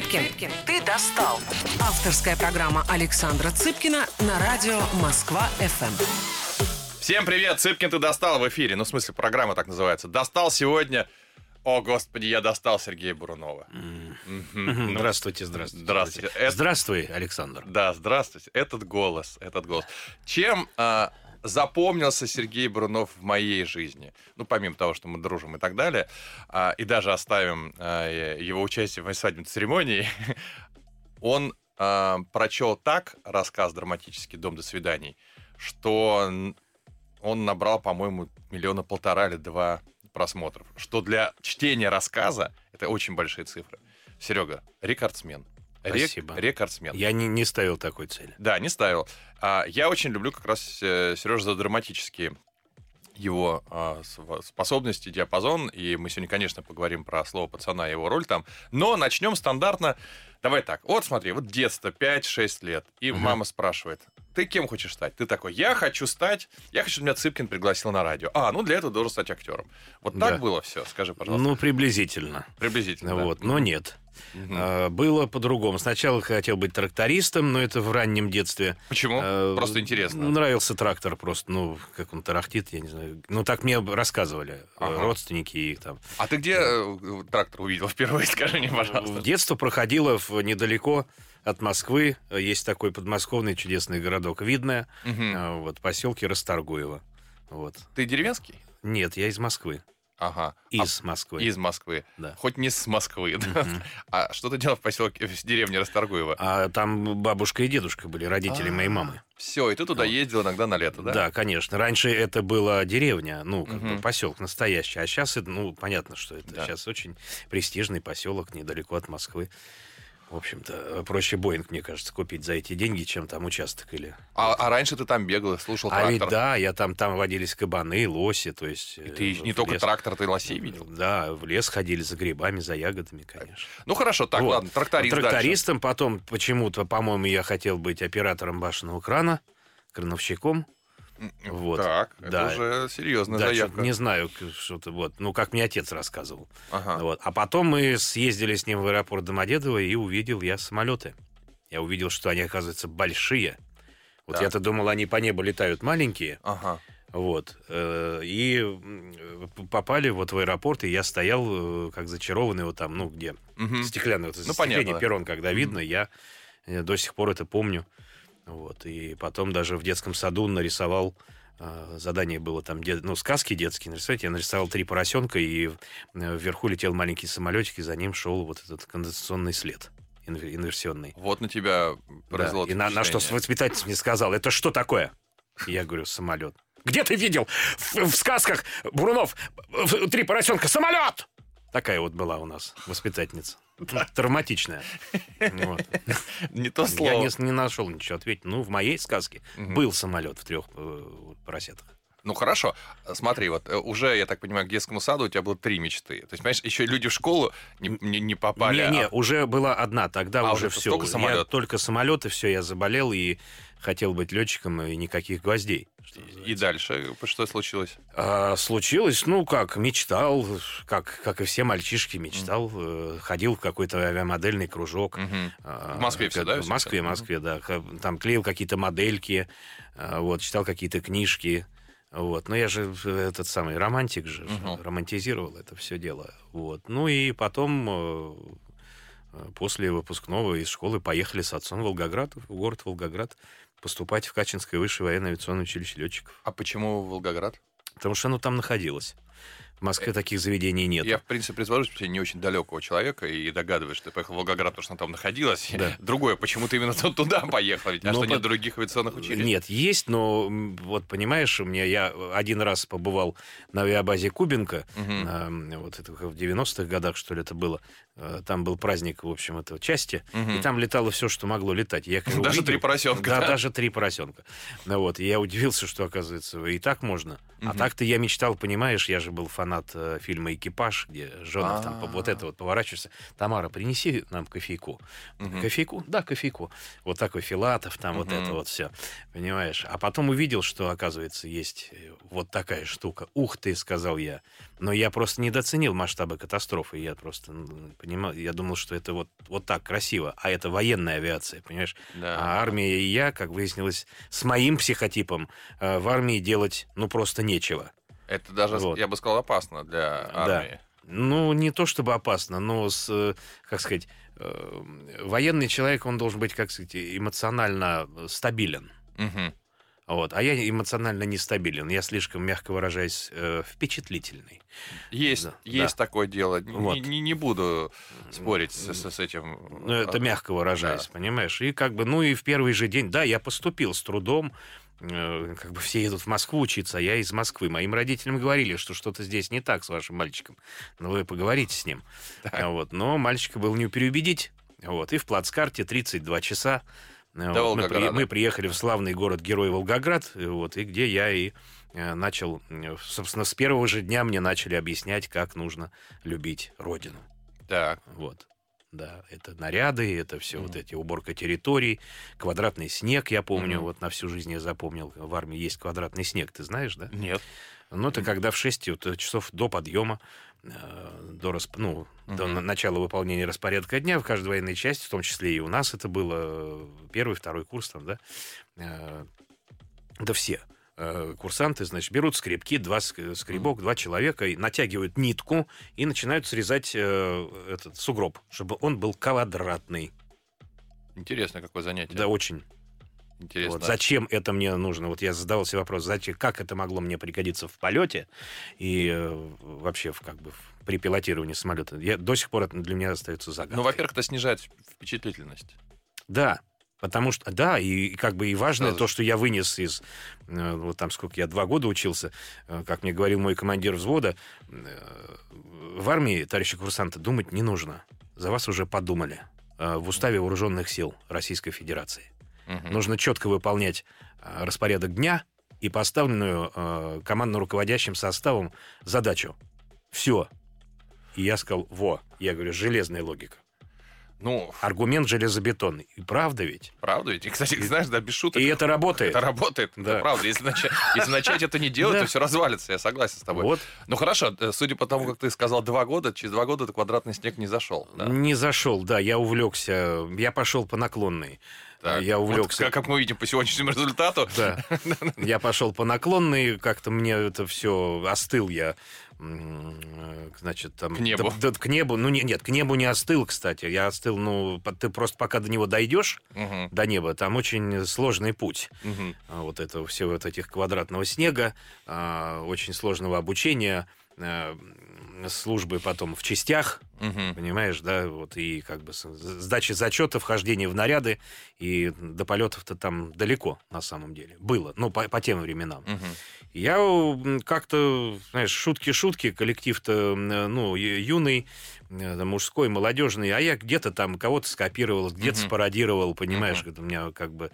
Цыпкин, ты достал. Авторская программа Александра Цыпкина на радио Москва-ФМ. Всем привет, Цыпкин, ты достал в эфире. Ну, в смысле, программа так называется. Достал сегодня... О, господи, я достал Сергея Бурунова. Ну, Здравствуйте, здравствуйте. Здравствуйте. Это- Здравствуй, Александр. Да, здравствуйте. Этот голос, этот голос. Чем а, запомнился Сергей Брунов в моей жизни? Ну, помимо того, что мы дружим и так далее, а, и даже оставим а, его участие в моей свадебной церемонии, он а, прочел так рассказ драматический «Дом до свиданий», что он набрал, по-моему, миллиона полтора или два просмотров. Что для чтения рассказа это очень большие цифры. Серега, рекордсмен. Рек- Спасибо. рекордсмен. Я не, не ставил такой цели. Да, не ставил. А, я очень люблю как раз Сережа за драматические его св- способности, диапазон. И мы сегодня, конечно, поговорим про слово пацана и его роль там. Но начнем стандартно. Давай так. Вот смотри, вот детство, 5-6 лет. И Мгм. мама спрашивает, ты кем хочешь стать? Ты такой, я хочу стать... Я хочу, чтобы меня Цыпкин пригласил на радио. А, ну для этого должен стать актером. Вот так Да. было все, скажи, пожалуйста. Ну, приблизительно. Приблизительно, да. Вот, но нет. А, Было по-другому. Сначала хотел быть трактористом, но это в раннем детстве. Почему? А, Просто интересно. Нравился трактор просто, ну, как он тарахтит, я не знаю. Ну, так мне рассказывали э, Ага. родственники и там. А ты где э, трактор увидел впервые? Скажи мне, пожалуйста. Детство проходило в, недалеко от Москвы. Есть такой подмосковный чудесный городок Видное. А, Вот, поселке Расторгуево. Вот. Ты деревенский? Нет, я из Москвы. Ага. А Из Москвы. Из Москвы. Да. Хоть не с Москвы. да. А что ты делал в поселке, в деревне Расторгуево? А там бабушка и дедушка были, родители моей мамы. Все, и ты туда ездил иногда на лето, да? Да? конечно. Раньше это была деревня, ну, как Мгм. бы поселок настоящий. А сейчас это, ну, понятно, что это Да. сейчас очень престижный поселок недалеко от Москвы. В общем-то, проще Боинг, мне кажется, купить за эти деньги, чем там участок или... А, а раньше ты там бегал слушал А ведь трактор. да, я там, там водились кабаны, лоси, то есть... И ты э, не в только лес- трактор, ты лосей видел. Да, в лес ходили за грибами, за ягодами, конечно. Ну хорошо, так, Вот. ладно, тракторист дальше. Трактористом, потом почему-то, по-моему, я хотел быть оператором башенного крана, крановщиком. Вот. Так, Да. это уже серьезная Да, заявка. не знаю, что-то вот, ну, как мне отец рассказывал. Ага. Вот. А потом мы съездили с ним в аэропорт Домодедово, и увидел я самолеты. Я увидел, что они, оказывается, большие. Вот Так. я-то думал, они по небу летают маленькие, Ага. вот. э, И попали вот в аэропорт, и я стоял э, как зачарованный вот там, ну, где Мгм. стеклянный вот Ну, понятно, да. перрон, когда видно, я э, до сих пор это помню. Вот. И потом даже в детском саду нарисовал э, задание было там, ну, сказки детские нарисовать. Я нарисовал три поросенка, и э, вверху летел маленький самолетик, и за ним шел вот этот конденсационный след инвер- инверсионный. Вот на тебя Да. произвело И на, на что воспитательница мне сказал, это что такое? Я говорю, самолет. Где ты видел в, в сказках Бурунов в- три поросенка самолет? Такая вот была у нас воспитательница. Травматичная. Не то Я слово. не, не нашел ничего ответить. Ну, в моей сказке был самолет в трех э, поросятах. Ну хорошо, смотри, вот э, уже, я так понимаю, к детскому саду у тебя было три мечты. То есть, понимаешь, еще люди в школу не, не- не попали. Не, не, а- уже была одна, тогда А, уже уже все. только самолет. только самолеты, все, я заболел и хотел быть летчиком, и никаких гвоздей. И дальше что случилось? А, случилось, ну, как, мечтал, как, как и все мальчишки, мечтал, э, ходил в какой-то авиамодельный кружок. Мгм. А, В Москве как- да, В Москве, это? Москве, да. Х- Там клеил какие-то модельки, а, вот, читал какие-то книжки. Вот. Но я же э, этот самый романтик же, Мгм. романтизировал это все дело. Вот. Ну и потом, э, э, после выпускного из школы, поехали с отцом в Волгоград, в город Волгоград, поступать в Качинское высшее военное авиационное училище летчиков. А почему Волгоград? Потому что оно там находилось. В Москве таких заведений нет. Я, в принципе, притворюсь, что я не очень далекого человека и догадываюсь, что ты поехал в Волгоград, потому что она там находилась. Да. Другое, почему ты именно ту- туда поехал? Ведь, а Ну, что, нет по- других авиационных училищ? Нет, есть, но вот понимаешь, у меня я один раз побывал на авиабазе Кубинка, Мгм. на, вот это в 90-х годах, что ли, это было. Э, Там был праздник, в общем, этого части, Мгм. и там летало все, что могло летать. Я Даже увидел- три поросенка, Да, да? даже три поросенка. Ну вот, и я удивился, что, оказывается, и так можно. А Мгм. так-то я мечтал, понимаешь, я же был фанат э, фильма «Экипаж», где Жонов там вот А. это вот поворачивается. Тамара, принеси нам кофейку. Мгм. Кофейку? Да, кофейку. Вот такой Филатов, там вот Мгм. это вот все. Понимаешь? А потом увидел, что, оказывается, есть э, вот такая штука. Ух ты, сказал я. Но я просто недооценил масштабы катастрофы. Я просто ну, понимал, я думал, что это вот, вот так красиво. А это военная авиация, понимаешь? Да. А армия и я, как выяснилось, с моим психотипом э, в армии делать, ну, просто нечего. Это даже, Вот. я бы сказал, опасно для Да. армии. Ну, не то чтобы опасно, но с, э, как сказать, э, военный человек, он должен быть, как сказать, эмоционально стабилен. Мгм. Вот. А я эмоционально нестабилен. Я слишком, мягко выражаясь, э, впечатлительный. Есть, Да, есть такое дело. Вот. Не, не буду спорить с, с- с этим. Ну, это мягко выражаясь, понимаешь? И как бы, ну и в первый же день, да, я поступил с трудом, э, как бы все едут в Москву учиться, а я из Москвы. Моим родителям говорили, что что-то здесь не так с вашим мальчиком. Ну, вы поговорите с ним. Вот. Но мальчика был не переубедить. Вот. И в плацкарте 32 часа. Э, вот, мы, при- мы приехали в славный город-герой Волгоград, э, вот, и где я и э, начал, собственно, с первого же дня мне начали объяснять, как нужно любить Родину. Так. Вот. Да, это наряды, это все вот Мгм. эти уборка территорий, квадратный снег, я помню, Мгм. вот на всю жизнь я запомнил, в армии есть квадратный снег, ты знаешь, да? Нет. Ну, это когда в 6 вот, часов до подъема, э, до, расп- ну, до Мгм. на- начала выполнения распорядка дня в каждой военной части, в том числе и у нас это было э, первый, второй курс там, да, э, да все э, курсанты, значит, берут скребки, два ск- скребок, два человека, и натягивают нитку и начинают срезать э, этот сугроб, чтобы он был квадратный. Интересно, какое занятие. Да, очень. Интересно. Вот зачем это мне нужно? Вот я задавал себе вопрос, зачем, как это могло мне пригодиться в полете и э, вообще в, как бы при пилотировании самолета. Я, до сих пор это для меня остается загадкой. Ну, во-первых, это снижает впечатлительность. Да, потому что, да, и, и как бы и важное Сразу то, что я вынес из, э, вот там сколько я, два года учился, э, как мне говорил мой командир взвода, э, в армии, товарищи курсанты, думать не нужно. За вас уже подумали. В уставе вооруженных сил Российской Федерации. Мгм. Нужно четко выполнять распорядок дня и поставленную командно-руководящим составом задачу. Все. И я сказал, во, я говорю, железная логика. Ну, Аргумент железобетонный. И правда ведь? правда ведь? И, кстати, знаешь, да, без шуток. И это работает. Это работает, Да. это правда. Если начать, если начать это не делать, Да. то все развалится, я согласен с тобой. Вот. Ну хорошо, э, судя по тому, как ты сказал, два года, через два года квадратный снег не зашел. Да. Не зашел, да, я увлекся. Я пошел по наклонной. Так, я вот увлекся. как, как мы видим по сегодняшнему результату. Да. Я пошел по наклонной, как-то мне это все остыл я. Э, Значит, там... К небу. да- да, к небу. Ну, не- нет, к небу не остыл, кстати. Я остыл, ну, ты просто пока до него дойдешь, Мгм, до неба, там очень сложный путь. А, вот этого всего вот этих квадратного снега, а, очень сложного обучения, а, службы потом в частях, Мгм. понимаешь, да, вот и как бы с- сдачи зачета, вхождение в наряды, и до полетов-то там далеко на самом деле было, ну, по, по тем временам. Мгм. Я как-то, знаешь, шутки-шутки, коллектив-то, ну, юный, э, мужской, молодежный, а я где-то там кого-то скопировал, где-то Мгм. спародировал, понимаешь, это у меня как бы,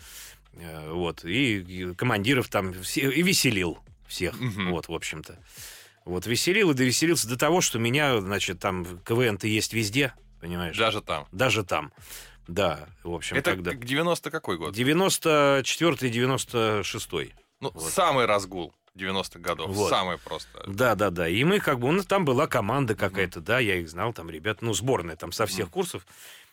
э, вот, и, командиров там, и веселил всех, Мгм. вот, в общем-то. Вот, веселил и довеселился до того, что меня, значит, там КВН-то есть везде, понимаешь? Даже там. Даже там. Да, в общем, Это когда... к 90 какой год? 94-96. Ну, вот. самый разгул 90-х годов. Вот. Самый просто. Да, да, да. И мы как бы, ну, там была команда какая-то, да, я их знал, там ребят, ну, сборная там со всех курсов.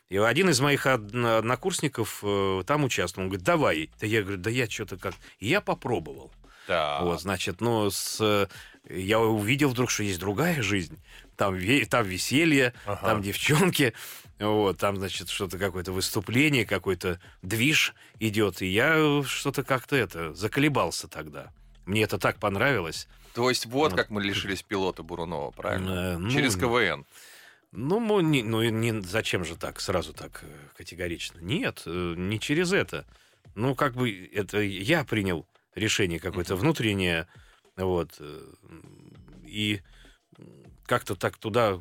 И один из моих одно- однокурсников э, там участвовал. Он говорит, давай. Да я говорю, да я что-то как... И я попробовал. Да. Вот, значит, ну, с, я увидел вдруг, что есть другая жизнь. Там, там веселье, Ага. там девчонки, вот, там, значит, что-то какое-то выступление, какой-то движ идет. И я что-то как-то это, заколебался тогда. Мне это так понравилось. То есть вот Вот. как мы лишились пилота Бурунова, правильно? Э, ну, Через КВН. Ну, ну, не, ну, не- зачем же так, сразу так э, категорично? Нет, э, не через это. Ну, как бы это я принял решение какое-то Мгм. внутреннее, вот, э, и как-то так туда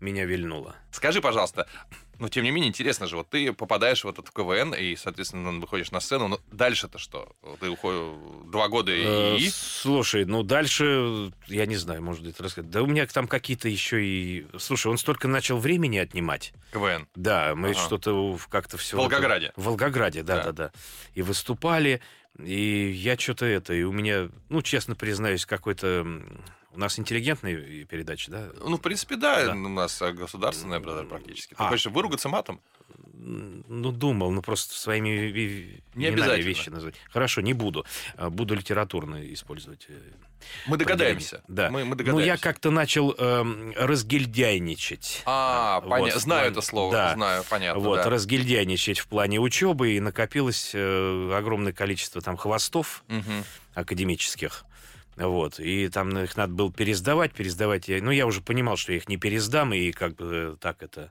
меня вильнуло. Скажи, пожалуйста, Но тем не менее, интересно же, вот ты попадаешь в этот КВН и, соответственно, выходишь на сцену. Но дальше-то что? Ты уходишь два года Э, и... Слушай, ну дальше, я не знаю, может быть, рассказать. Да у меня там какие-то еще и... Слушай, он столько начал времени отнимать. КВН. Да, мы Ага. что-то в- как-то все... В Волгограде. В Волгограде, Да. да-да-да. И выступали, и я что-то это... И у меня, ну, честно признаюсь, какой-то... У нас интеллигентная передача, да? Ну, в принципе, да, Да. у нас э, государственная практически. Ты А. хочешь выругаться матом? Ну, думал, ну просто своими Не обязательно. вещи назвать. Хорошо, не буду. А, Буду литературно использовать. э, Мы догадаемся. Да. Мы, мы Ну, догадаемся. я как-то начал эм, разгильдяйничать. А, Вот, понятно. Знаю плане- это слово. Да. Знаю, понятно. вот, да. разгильдяйничать в плане учебы, и накопилось э, огромное количество там хвостов Мгм. академических. Вот, и там их надо было пересдавать, пересдавать. Ну, я уже понимал, что я их не пересдам, и как бы э, так это...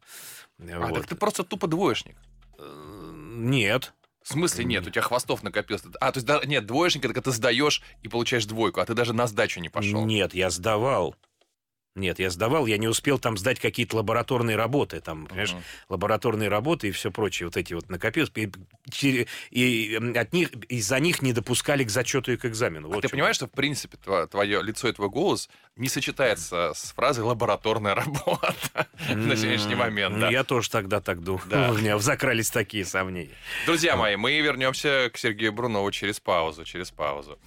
э, А, вот. так ты просто тупо двоечник. Э, Нет. В смысле нет? У тебя хвостов накопилось. А, то есть, да, нет, двоечник, это когда ты сдаешь и получаешь двойку, а ты даже на сдачу не пошел. Нет, я сдавал. Нет, я сдавал, я не успел там сдать какие-то лабораторные работы, там, понимаешь, Мгм. лабораторные работи и все прочее, вот эти вот накопилось, и, и, от них, из-за них не допускали к зачету и к экзамену. А Вот ты понимаешь, что, в принципе, твое лицо и твой голос не сочетается с фразой «лабораторная работа» на сегодняшний момент, ну, да. Я тоже тогда так думал. Да. У меня закрались такие сомнения. Друзья мои, мы вернемся к Сергею Брунову через паузу, через паузу.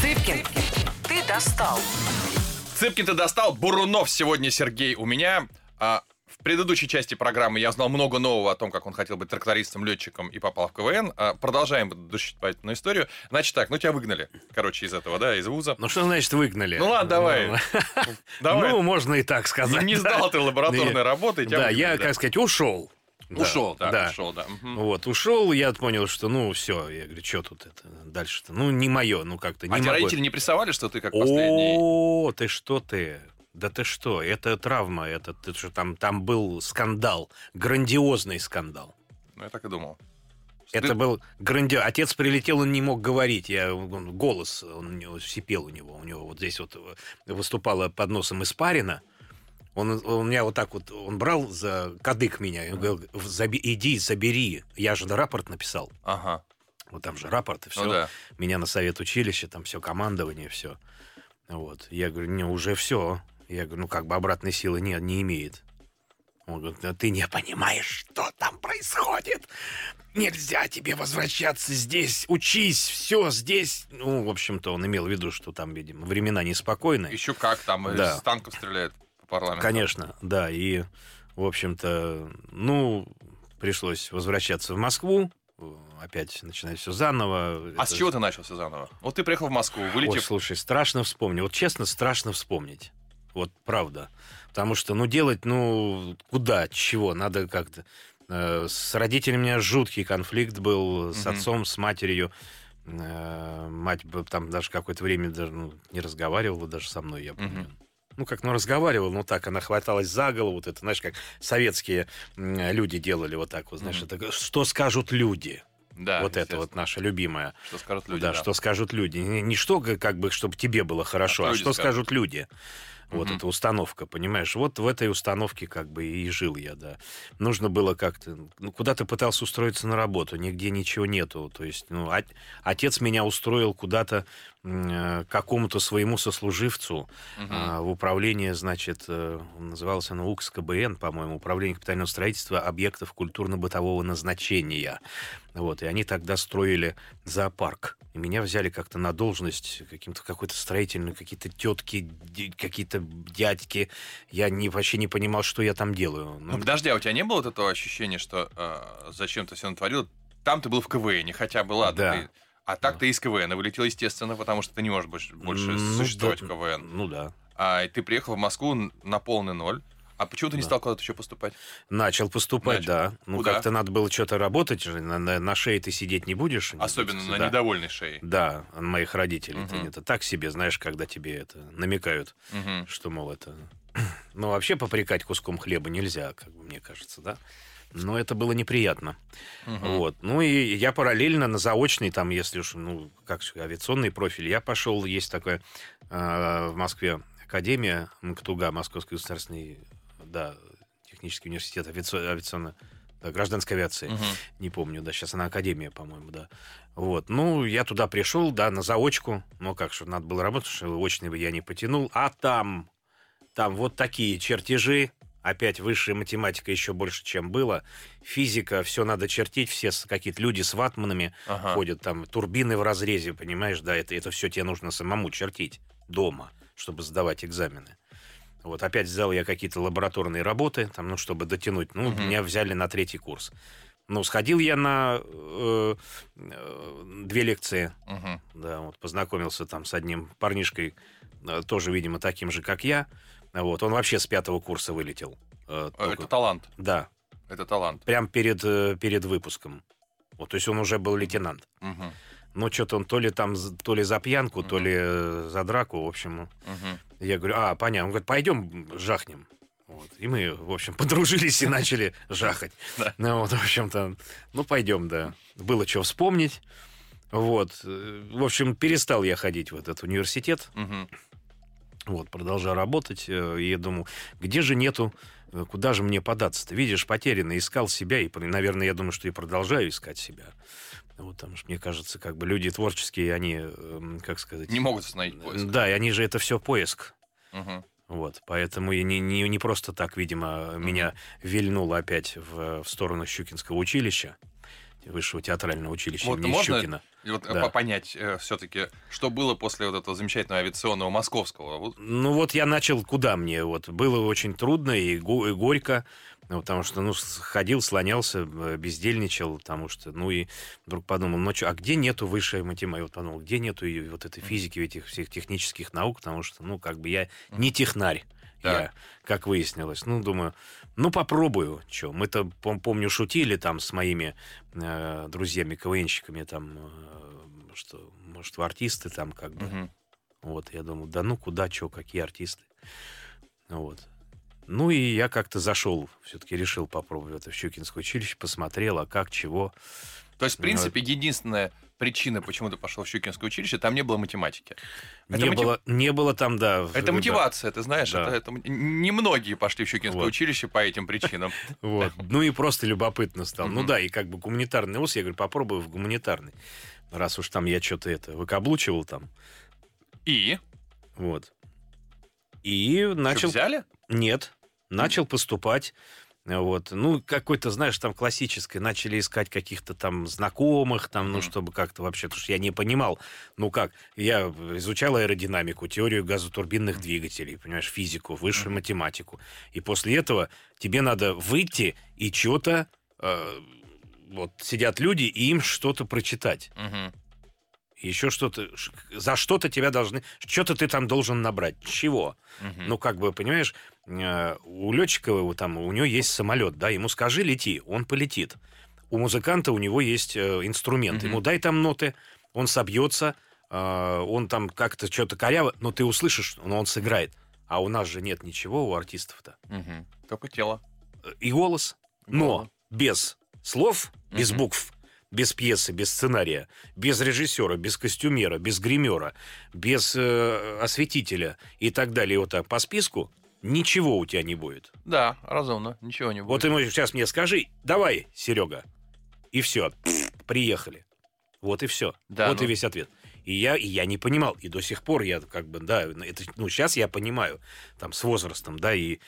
Цыпкин, ты достал. Цыпкин ты достал, Бурунов сегодня Сергей у меня. А, в предыдущей части программы я узнал много нового о том, как он хотел быть трактористом, летчиком и попал в КВН. А, продолжаем предыдущую историю. Значит так, ну тебя выгнали, короче, из этого, да, из вуза. Ну что значит выгнали? Ну ладно, давай. Ну, Давай. Ну, можно и так сказать. не да. сдал ты лабораторной работы, Да, я, как сказать, ушел. Ушел, да, да. ушел, да. Мгм. Вот, ушел, я понял, что, ну, все, я говорю, что тут это дальше-то? Ну, не мое, ну, как-то не А могу. родители не прессовали, что ты как последний? О, ты что ты? Да ты что? Это травма, это ты что там там был скандал, грандиозный скандал. Ну, я так и думал. Это Ты- был грандиозный. Отец прилетел, он не мог говорить. Я он- голос, он сипел у него. У него вот здесь вот выступала под носом испарина. Он, он меня вот так вот, он брал за кадык меня, и говорил, «Заби- иди, забери. Я же рапорт написал. Ага, Вот там же рапорт и все. ну да. Меня на совет училища, там все командование, все. Вот. Я говорю, не, уже все. Я говорю, ну как бы обратной силы не, не имеет. Он говорит, «Да ты не понимаешь, что там происходит. Нельзя тебе возвращаться здесь. Учись, все здесь. Ну, в общем-то, он имел в виду, что там, видимо, времена неспокойные. Еще как там Да. с танков стреляют по парламенту. Конечно, да. И, в общем-то, ну, пришлось возвращаться в Москву. Опять начинать все заново. А Это- с чего ты начался заново? Вот ты приехал в Москву, Ой, вылетев... слушай, страшно вспомнить. Вот честно, страшно вспомнить. Вот правда. Потому что, ну, делать, ну, куда, чего? Надо как-то... Э, с родителями у меня жуткий конфликт был, с отцом, с матерью. Э, мать бы там даже какое-то время даже ну, не разговаривала даже со мной, я помню. Ну, как, ну, разговаривала, ну, так, она хваталась за голову, вот это, знаешь, как советские люди делали вот так вот, знаешь, Мгм. это, что скажут люди? Да, вот это вот наша любимая. Что скажут люди, да, что скажут люди. Не, не что, как бы, чтобы тебе было хорошо, а, люди что скажут. скажут люди. Вот Мгм. эта установка, понимаешь? Вот в этой установке как бы и жил я, да. Нужно было как-то... Ну, куда ты пытался устроиться на работу? Нигде ничего нету. То есть, ну, от- отец меня устроил куда-то какому-то своему сослуживцу а, в управление, значит, э, назывался оно УКСКБН, по-моему, Управление капитального строительства объектов культурно-бытового назначения. Вот, и они тогда строили зоопарк. И меня взяли как-то на должность каким-то какой-то строительный, какие-то тетки, какие-то дядьки. Я не, вообще не понимал, что я там делаю. Ну, Ну, подожди, а у тебя не было этого ощущения, что э, зачем ты все натворил? Там ты был в КВН, хотя бы ладно. Да. ты- А так ты из КВН вылетел, естественно, потому что ты не можешь больше, больше ну, существовать да, в КВН. Ну да. А и ты приехал в Москву на полный ноль. А почему ты не Да. стал куда-то еще поступать? Начал поступать, Начал. да. Ну, Куда? как-то надо было что-то работать же. На, на- на шее ты сидеть не будешь. Особенно на Да. недовольной шее. Да, моих родителей. Мгм. это так себе, знаешь, когда тебе это намекают, Мгм. что, мол, это... Ну, вообще попрекать куском хлеба нельзя, как бы мне кажется, да? Но это было неприятно. Мгм. Вот. Ну, и я параллельно на заочный, там, если уж, ну, как же, авиационный профиль, я пошел, есть такая э, в Москве академия МКТУГА, Московский государственный, да, технический университет авиационно, авиационно да, гражданской авиации. Мгм. Не помню, да, сейчас она академия, по-моему, да. Вот, ну, я туда пришел, да, на заочку, ну, как что, надо было работать, что очный бы я не потянул, а там, там вот такие чертежи, опять высшая математика еще больше, чем было, физика, все надо чертить, все какие-то люди с ватманами Ага. ходят, там, турбины в разрезе, понимаешь, да, это, это все тебе нужно самому чертить дома, чтобы сдавать экзамены. Вот, опять сделал я какие-то лабораторные работы, там, ну, чтобы дотянуть. Ну, Мгм. меня взяли на третий курс. Ну, сходил я на э, э, две лекции, Мгм. да, вот, познакомился там с одним парнишкой, э, тоже, видимо, таким же, как я. Вот, он вообще с пятого курса вылетел. э, Э, только- Это талант. Да, Это талант. прям перед, э, перед выпуском. Вот, то есть он уже был лейтенант. Мгм. Ну, что-то он то ли там, то ли за пьянку, то Мгм. ли э, за драку, в общем. Мгм. Я говорю, а, понятно. Он говорит, пойдем жахнем. Вот. И мы, в общем, подружились и начали жахать. Ну, вот, в общем-то, ну, пойдем, да. Было что вспомнить. Вот. В общем, перестал я ходить в этот университет. Мгм. Вот, продолжал работать. э, И я думал, где же нету, э, куда же мне податься-то? Видишь, потерянно искал себя. И, наверное, я думаю, что и продолжаю искать себя. Вот, потому что, мне кажется, как бы люди творческие, они, эм, как сказать... Не могут остановить поиск. Да, и они же это все поиск. Мгм. Вот, поэтому и не, не, не просто так, видимо, меня вильнуло опять в, в сторону Щукинского училища, высшего театрального училища Вот имени можно Щукина. Вот э, Да. по- понять все-таки, что было после вот этого замечательного авиационного московского. Вот Ну вот я начал, куда мне? Вот было очень трудно и, го- и горько, ну, потому что, ну, ходил, слонялся, э, бездельничал, потому что, ну, и вдруг подумал, ну, чё, а где нету высшей математики? Вот подумал, где нету и вот этой физики, этих всех технических наук, потому что, ну, как бы я не технарь. Так. Я, как выяснилось. Ну, думаю, ну, попробую. Что, мы-то, пом- помню, шутили там с моими э, друзьями, КВНщиками, там, э, что, может, в артисты там как бы. Мгм. Вот, я думаю, да ну куда, что, какие артисты. Вот. Ну и я как-то зашел, все-таки решил попробовать это в Щукинское училище, посмотрел, а как, чего. То есть, в Ну, принципе, единственная причина, почему ты пошел в Щукинское училище, там не было математики. Это не, мотив- было, не было там, да. Это да, мотивация, ты знаешь, Да. это, это немногие пошли в Щукинское Вот. училище по этим причинам. Вот. Ну и просто любопытно стало. Ну да, и как бы гуманитарный вуз, я говорю, попробую в гуманитарный. Раз уж там я что-то это выкаблучивал там. И Вот. И начал... взяли? Нет. Начал поступать. Вот. Ну, какой-то, знаешь, там классическое. Начали искать каких-то там знакомых, там, ну, Мгм. чтобы как-то вообще... Потому что я не понимал, ну как, я изучал аэродинамику, теорию газотурбинных двигателей, понимаешь, физику, высшую Мгм. математику. И после этого тебе надо выйти и что-то... э, вот сидят люди, и им что-то прочитать. Мгм. Еще что-то... За что-то тебя должны... Что-то ты там должен набрать. Чего? Мгм. Ну, как бы, понимаешь, э, у летчика там, у него есть самолет, да, ему скажи, лети, он полетит. У музыканта у него есть э, инструмент, Мгм. ему дай там ноты, он собьется, э, он там как-то что-то коряво, но ты услышишь, но он сыграет. А у нас же нет ничего у артистов-то. Мгм. Только тело. И голос, но Голос. без слов, без Мгм. букв, без пьесы, без сценария, без режиссера, без костюмера, без гримера, без э, осветителя и так далее, вот так по списку, ничего у тебя не будет. Да, разумно. Ничего не Вот будет. ему сейчас мне скажи, давай, Серега. И все, приехали. Вот и все. Да, вот ну- и весь ответ. И я, и я не понимал. И до сих пор я как бы, да, это, ну, сейчас я понимаю, там, с возрастом, да, и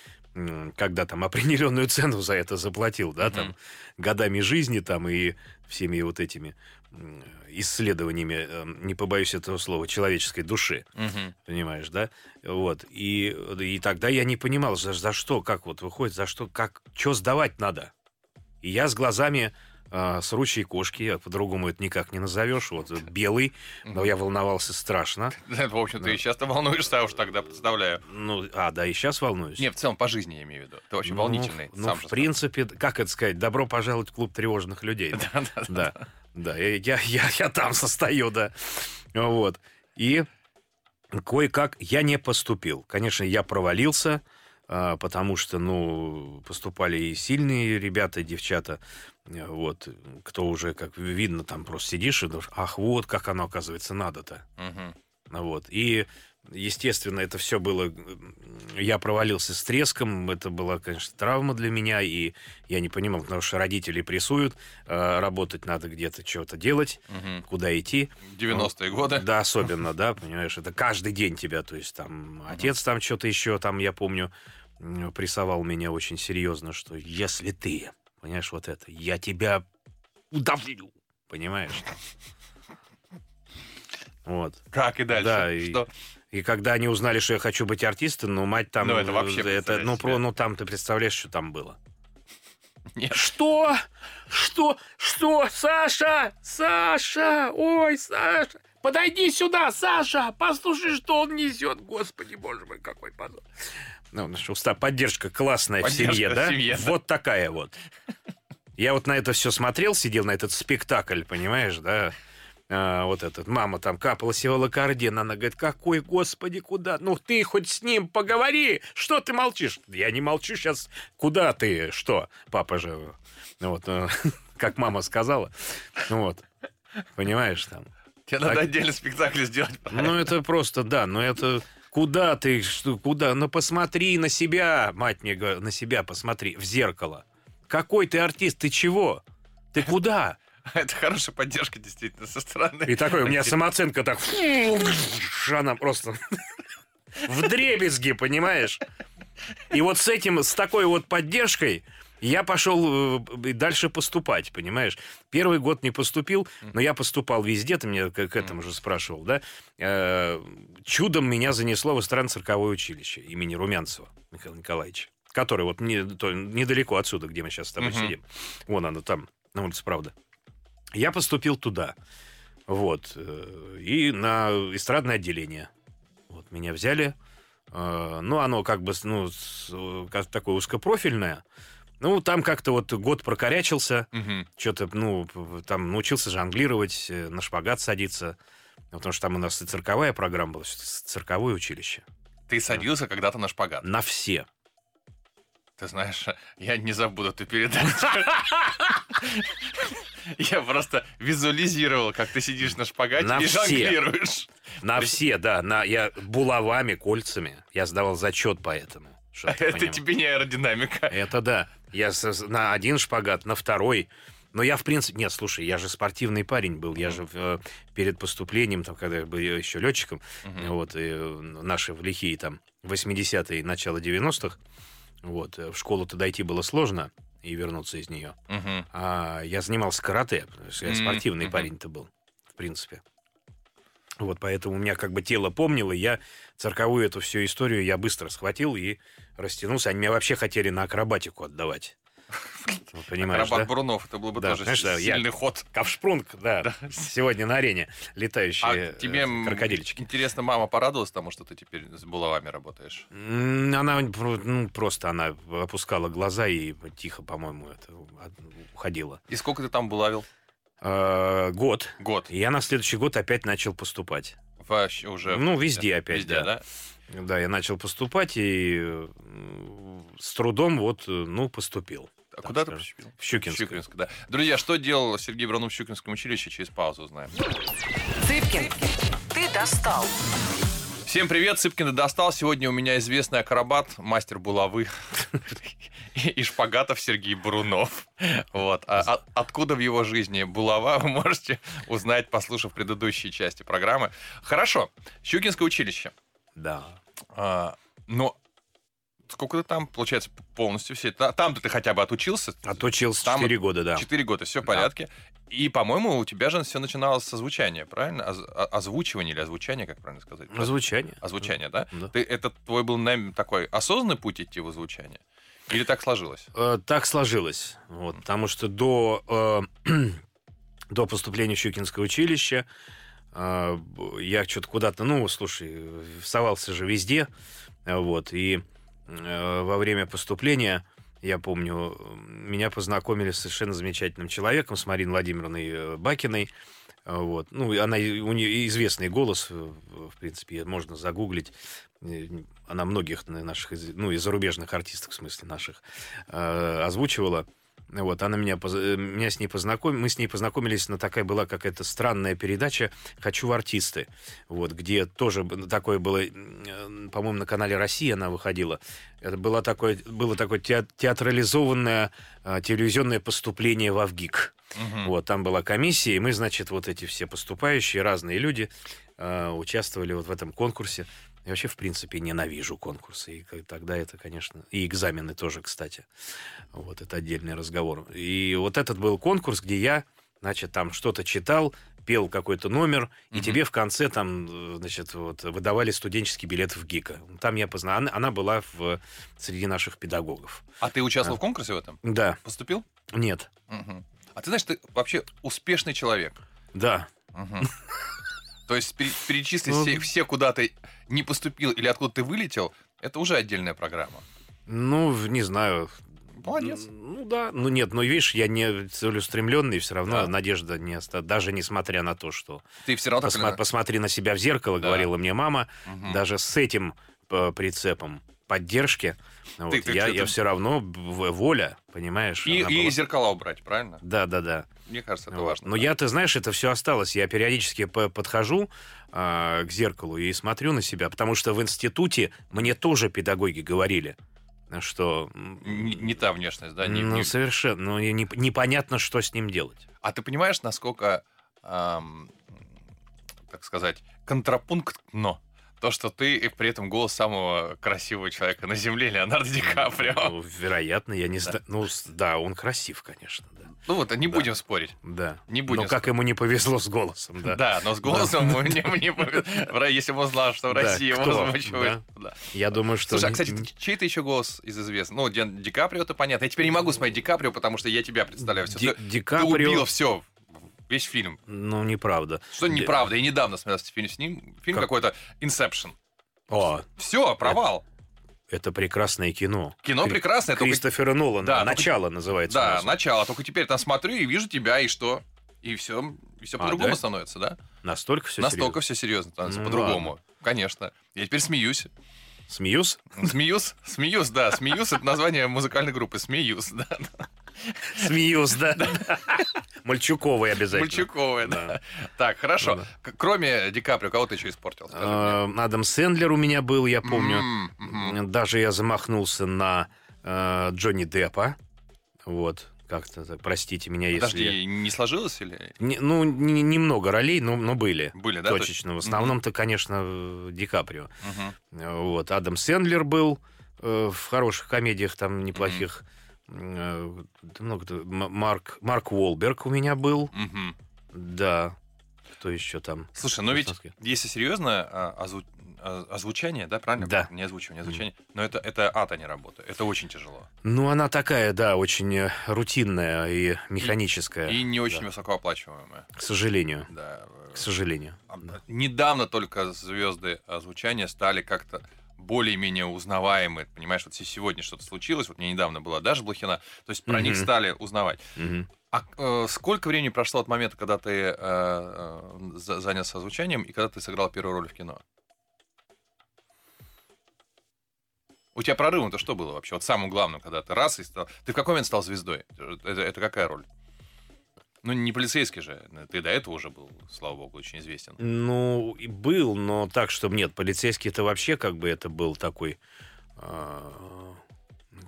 когда там определенную цену за это заплатил, да, там, годами жизни, там, и всеми вот этими исследованиями, эм, не побоюсь этого слова, человеческой души Мгм. понимаешь, да? Вот. И, и тогда я не понимал, за, за что, как вот выходит, за что, как, что сдавать надо. И я с глазами а, с ручей кошки, а по-другому это никак не назовешь, вот белый, но я волновался страшно. В общем, ты и часто волнуешься, я уж тогда представляю. Ну, а, да, и сейчас волнуюсь. Не, в целом, по жизни я имею в виду. Ты очень Ну, волнительный. Ну, в принципе, как это сказать, добро пожаловать в клуб тревожных людей. Да, да, я, я, я, там состою, да. Вот. И кое-как я не поступил. Конечно, я провалился, а, потому что, ну, поступали и сильные ребята, и девчата, вот, кто уже, как видно, там просто сидишь и думаешь, ах, вот как оно, оказывается, надо-то. Мгм. Вот. И естественно, это все было... Я провалился с треском, это была, конечно, травма для меня, и я не понимал, потому что родители прессуют, э, работать надо где-то, что-то делать, Мгм. куда идти. 90-е годы. Да, особенно, да, понимаешь, это каждый день тебя, то есть там отец там что-то еще, там, я помню, прессовал меня очень серьезно, что если ты, понимаешь, вот это, я тебя удавлю, понимаешь? Вот. Как и дальше? Да, и- Что? И когда они узнали, что я хочу быть артистом, ну, мать там... Ну, это вообще это, представляешь ну, про, ну, там ты представляешь, что там было. Нет. Что? Что? Что? Саша! Саша! Ой, Саша! Подойди сюда, Саша! Послушай, что он несет. Господи, боже мой, какой позор. Ну, наша уста поддержка классная Поддержка в семье, в да? семье, да. Вот такая вот. Я вот на это все смотрел, сидел на этот спектакль, понимаешь, да? А, вот этот, мама там капала севолокардин, она говорит, какой, господи, куда? Ну ты хоть с ним поговори, что ты молчишь? Я не молчу сейчас, куда ты, что? Папа же, ну вот, э, как мама сказала, ну вот, понимаешь, там. Тебе надо Так. отдельный спектакль сделать. Ну это просто, да, но это... Куда ты, что, куда? Ну посмотри на себя, мать мне на себя посмотри, в зеркало. Какой ты артист, ты чего? Ты куда? Это хорошая поддержка, действительно, со стороны. И такой у меня самооценка так... Она просто... В дребезги, понимаешь? И вот с этим, с такой вот поддержкой я пошел э, дальше поступать, понимаешь? Первый год не поступил, но я поступал везде, ты меня к, этому же спрашивал, да? Э, чудом меня занесло в иностранно-цирковое училище имени Румянцева Михаила Николаевича, который вот не, то, недалеко отсюда, где мы сейчас с тобой Мгм. сидим. Вон оно там, на улице Правда. Я поступил туда. Вот. э, И на эстрадное отделение. Вот меня взяли. Ну, оно как бы, ну, как такое узкопрофильное. Ну, там как-то вот год прокорячился. Мгм. Что-то, ну, там научился жонглировать, э, на шпагат садиться. Потому что там у нас и цирковая программа была, цирковое училище. Ты садился когда-то на шпагат. На все. Ты знаешь, я не забуду эту передачу. Я просто визуализировал, как ты сидишь на шпагате На и все. жонглируешь. На все, да. На, я булавами, кольцами. Я сдавал зачет по этому. Это тебе не аэродинамика. Это да. Я на один шпагат, на второй. Но я, в принципе... Нет, слушай, я же спортивный парень был. Я же э, перед поступлением, там, когда я был еще летчиком, Мгм. вот, и, э, наши в лихие там 80-е, начало 90-х, вот, э, в школу-то дойти было сложно и вернуться из нее. Мгм. А я занимался карате, потому что я Мгм, спортивный мгм. парень-то был, в принципе. Вот поэтому у меня как бы тело помнило, я цирковую эту всю историю я быстро схватил и растянулся. Они меня вообще хотели на акробатику отдавать. Ну, Понимаешь, Акробат да? Бурунов, это был бы Да, тоже знаешь, да, я- сильный ход. Ковшпрунг, да, сегодня на арене летающие А тебе э, м, крокодильчики. интересно, мама порадовалась тому, что ты теперь с булавами работаешь? Она про- ну, просто она опускала глаза и тихо, по-моему, это уходила. И сколько ты там булавил? Э, Год. Год. И я на следующий год опять начал поступать. Вообще уже... Ну, везде опять, Везде, да. да? Да, я начал поступать и э, с трудом вот, э, ну, поступил. А куда ты скажем. поступил? В Щукинск. Щукинск, да. Друзья, что делал Сергей Бронов в Щукинском училище, через паузу узнаем. Цыпкин, ты достал. Всем привет, Цыпкин и достал. Сегодня у меня известный акробат, мастер булавы и и шпагатов Сергей Брунов. Вот. А от- откуда в его жизни булава, вы можете узнать, послушав предыдущие части программы. Хорошо. Щукинское училище. Да. А, но сколько ты там, получается, полностью все? Та- Там-то ты хотя бы отучился? Отучился Там 4 года, да. Четыре года, все в Да. порядке. И, по-моему, у тебя же все начиналось с озвучания, правильно? Оз- озвучивание или озвучание, как правильно сказать? Озвучание. Озвучание, да? Да. Ты, это твой был такой осознанный путь идти в озвучание? Или так сложилось? Э, Так сложилось. Вот, потому что до, э, до поступления в Щукинское училище я что-то куда-то, ну, слушай, совался же везде. э, Вот, и э, во время поступления, я помню, меня познакомили с совершенно замечательным человеком, с Мариной Владимировной э, Бакиной. Э, Вот. Ну, она, у нее известный голос, э, в принципе, можно загуглить. Она многих на- наших, ну, и зарубежных артистов, в смысле, наших, озвучивала. Вот, она меня, э, меня с ней познакомила, мы с ней познакомились, но такая была какая-то странная передача «Хочу в артисты», вот, где тоже такое было, м, по-моему, на канале «Россия» она выходила. Это было такое, было такое теа- театрализованное а, телевизионное поступление в Авгик. Мгм. Вот, там была комиссия, и мы, значит, вот эти все поступающие, разные люди, э, участвовали вот в этом конкурсе. Я вообще, в принципе, ненавижу конкурсы. И тогда это, конечно... И экзамены тоже, кстати. Вот, это отдельный разговор. И вот этот был конкурс, где я, значит, там что-то читал, пел какой-то номер, и Мгм. тебе в конце там, э, значит, вот, выдавали студенческий билет в ГИКа. Там я познал... Она, она была в, среди наших педагогов. А ты участвовал в конкурсе в этом? Да, Поступил? нет, Мгм. А ты знаешь, ты вообще успешный человек. да. Мгм. То есть пере- перечислить Ну, все, все, куда ты не поступил или откуда ты вылетел, это уже отдельная программа. Ну, не знаю. Молодец. Ну да, ну нет, ну видишь, я не целеустремленный, все равно Да. надежда не оста... даже несмотря на то, что Ты все равно так посма- или посмотри на себя в зеркало, Да. говорила мне мама, Мгм. даже с этим э, прицепом поддержки, вот, ты- я, ты- я ты- все равно воля, понимаешь? И, и была. зеркала убрать, правильно? Да, да, да. Мне кажется, это Вот. важно. Но да. я, ты знаешь, это все осталось. Я периодически по- подхожу а, к зеркалу и смотрю на себя, потому что в институте мне тоже педагоги говорили, что Не, не та внешность, да? не- ну, не- совершенно. Ну, не- непонятно, что с ним делать. А ты понимаешь, насколько, ам, так сказать, контрапунктно то, что ты при этом голос самого красивого человека на Земле, Леонардо Ди Каприо. Ну, вероятно, я не знаю. Ну, да, он красив, конечно, да. Ну вот, не Да. будем спорить. Да. Не будем Но как ему не повезло с голосом, да. Да, но с голосом ему не, повезло. Если бы он знал, что в Да, России его. Да. Я думаю, что... Слушай, а, кстати, чей-то еще голос из известных? Ну, Ди, Каприо, это понятно. Я теперь не могу смотреть Ди Каприо, потому что я тебя представляю. Ди, Ди ты убил Каприо... все, весь фильм. Ну, неправда. Что неправда. Я недавно смотрел фильм с ним. Фильм Как? какой-то Inception. О, Все, провал. это прекрасное кино. Кино Кри- прекрасное, только Кристофера Нолана. Да, только- Начало называется. у Да, начало. Только теперь там смотрю и вижу тебя, и что? И все, и все А, по-другому да? становится, да? Настолько все Настолько все серьезно становится, Ну, по-другому. Конечно. Я теперь смеюсь. Смеюсь? Смеюсь? Смеюсь, да. Смеюсь это название музыкальной группы. Смеюсь, да. Смеюсь, да. Мальчуковый обязательно. Мальчуковая, да. Так, хорошо. Ну Кроме Ди Каприо, кого ты еще испортил? А, Адам Сэндлер у меня был, я помню. Даже я замахнулся на э, Джонни Деппа. Вот. Как-то простите меня, если... Подожди, не сложилось или... Не- ну, не- немного ролей, но, но были. Были, да? то есть? Точечно. В основном-то, конечно, э, Ди Каприо. Э, Вот. Адам Сэндлер был э, в хороших комедиях там неплохих. Э, много кто- М- Марк, Марк Уолберг у меня был. Мгм. Да. Кто еще там? Слушай, ну ведь, если серьезно, а, озву- а, озвучание, да, правильно? Да. Не озвучивание, озвучание. Но это, это ад, а не работа. Это очень тяжело. Ну, она такая, да, очень э, рутинная и механическая. И не очень да. высокооплачиваемая. К сожалению. Да. К сожалению. А, Да. Недавно только звезды озвучания стали как-то более-менее узнаваемы. Понимаешь, вот сегодня что-то случилось, вот мне недавно была Даша Блохина, то есть про них Мгм. стали узнавать. Мгм. А э, сколько времени прошло от момента, когда ты э, э, за- занялся озвучанием и когда ты сыграл первую роль в кино? У тебя прорывом-то что было вообще? Вот самым главным, когда ты раз и стал... Ты в какой момент стал звездой? Это, это какая роль? Ну, не полицейский же. Ты до этого уже был, слава богу, очень известен. Ну, и был, но так, чтобы нет, полицейский это вообще как бы это был такой, ну,